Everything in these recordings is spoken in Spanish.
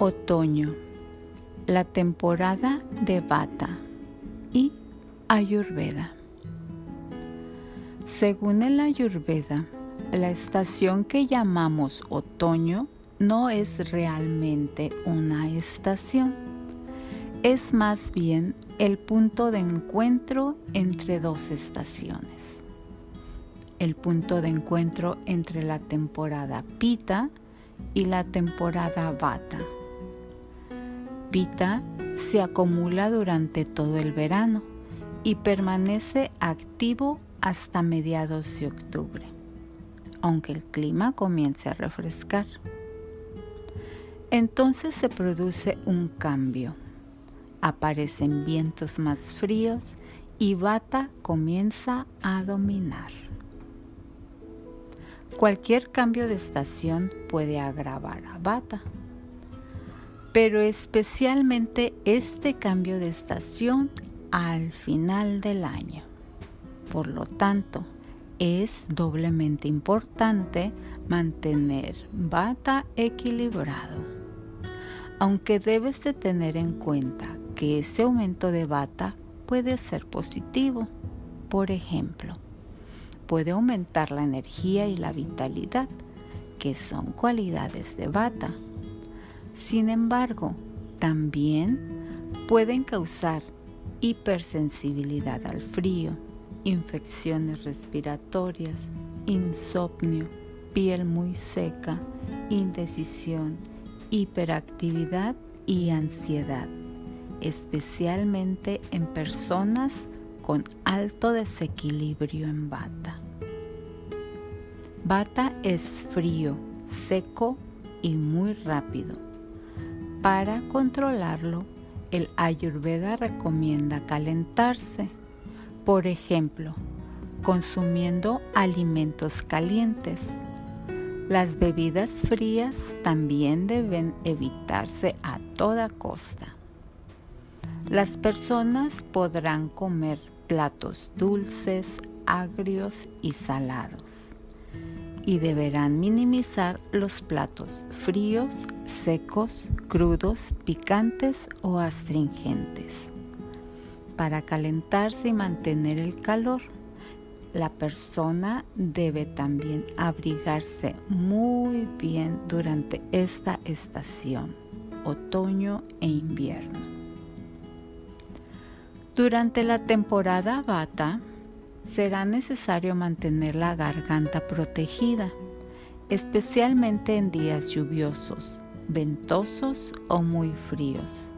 Otoño, la temporada de Bata y Ayurveda. Según el Ayurveda, la estación que llamamos otoño no es realmente una estación, es más bien el punto de encuentro entre dos estaciones. El punto de encuentro entre la temporada Pita y la temporada Vata. Pita se acumula durante todo el verano y permanece activo hasta mediados de octubre, aunque el clima comience a refrescar. Entonces se produce un cambio. Aparecen vientos más fríos y Bata comienza a dominar. Cualquier cambio de estación puede agravar a Bata pero especialmente este cambio de estación al final del año. Por lo tanto, es doblemente importante mantener bata equilibrado. Aunque debes de tener en cuenta que ese aumento de bata puede ser positivo. Por ejemplo, puede aumentar la energía y la vitalidad, que son cualidades de bata sin embargo, también pueden causar hipersensibilidad al frío, infecciones respiratorias, insomnio, piel muy seca, indecisión, hiperactividad y ansiedad, especialmente en personas con alto desequilibrio en bata. Bata es frío, seco y muy rápido para controlarlo, el Ayurveda recomienda calentarse, por ejemplo, consumiendo alimentos calientes. Las bebidas frías también deben evitarse a toda costa. Las personas podrán comer platos dulces, agrios y salados y deberán minimizar los platos fríos, secos, crudos, picantes o astringentes. Para calentarse y mantener el calor, la persona debe también abrigarse muy bien durante esta estación, otoño e invierno. Durante la temporada bata, será necesario mantener la garganta protegida, especialmente en días lluviosos, ventosos o muy fríos.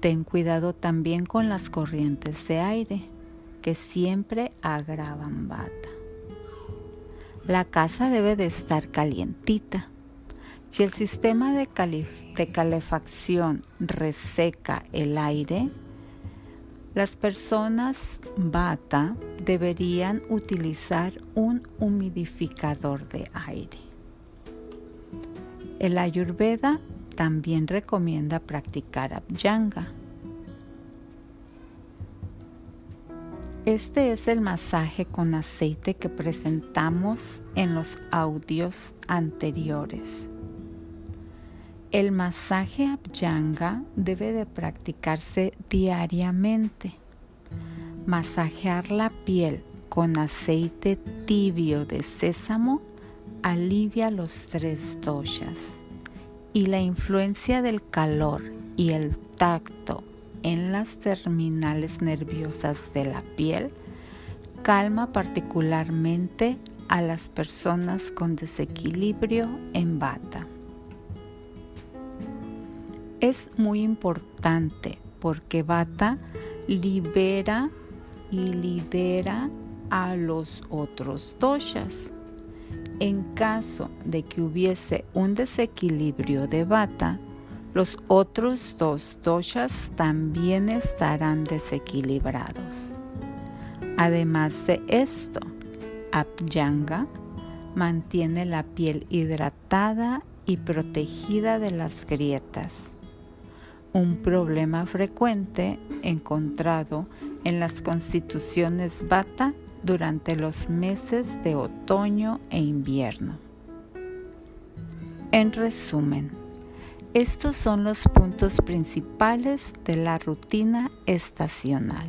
Ten cuidado también con las corrientes de aire, que siempre agravan bata. La casa debe de estar calientita. Si el sistema de, de calefacción reseca el aire, las personas bata deberían utilizar un humidificador de aire. El Ayurveda también recomienda practicar Abhyanga. Este es el masaje con aceite que presentamos en los audios anteriores. El masaje Abhyanga debe de practicarse diariamente. Masajear la piel con aceite tibio de sésamo alivia los tres doshas y la influencia del calor y el tacto en las terminales nerviosas de la piel calma particularmente a las personas con desequilibrio en bata es muy importante porque Bata libera y lidera a los otros doshas. En caso de que hubiese un desequilibrio de Bata, los otros dos doshas también estarán desequilibrados. Además de esto, Abhyanga mantiene la piel hidratada y protegida de las grietas un problema frecuente encontrado en las constituciones bata durante los meses de otoño e invierno. En resumen, Estos son los puntos principales de la rutina estacional.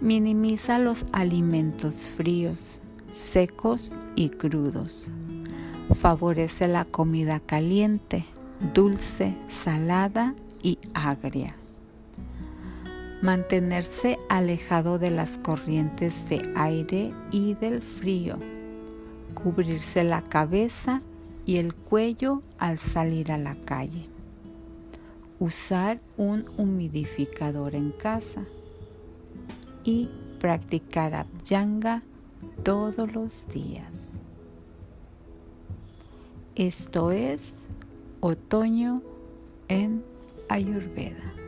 Minimiza los alimentos fríos, secos y crudos. Favorece la comida caliente, dulce, salada y agria. Mantenerse alejado de las corrientes de aire y del frío. Cubrirse la cabeza y el cuello al salir a la calle. Usar un humidificador en casa y practicar abhyanga todos los días. Esto es otoño en Ayurveda.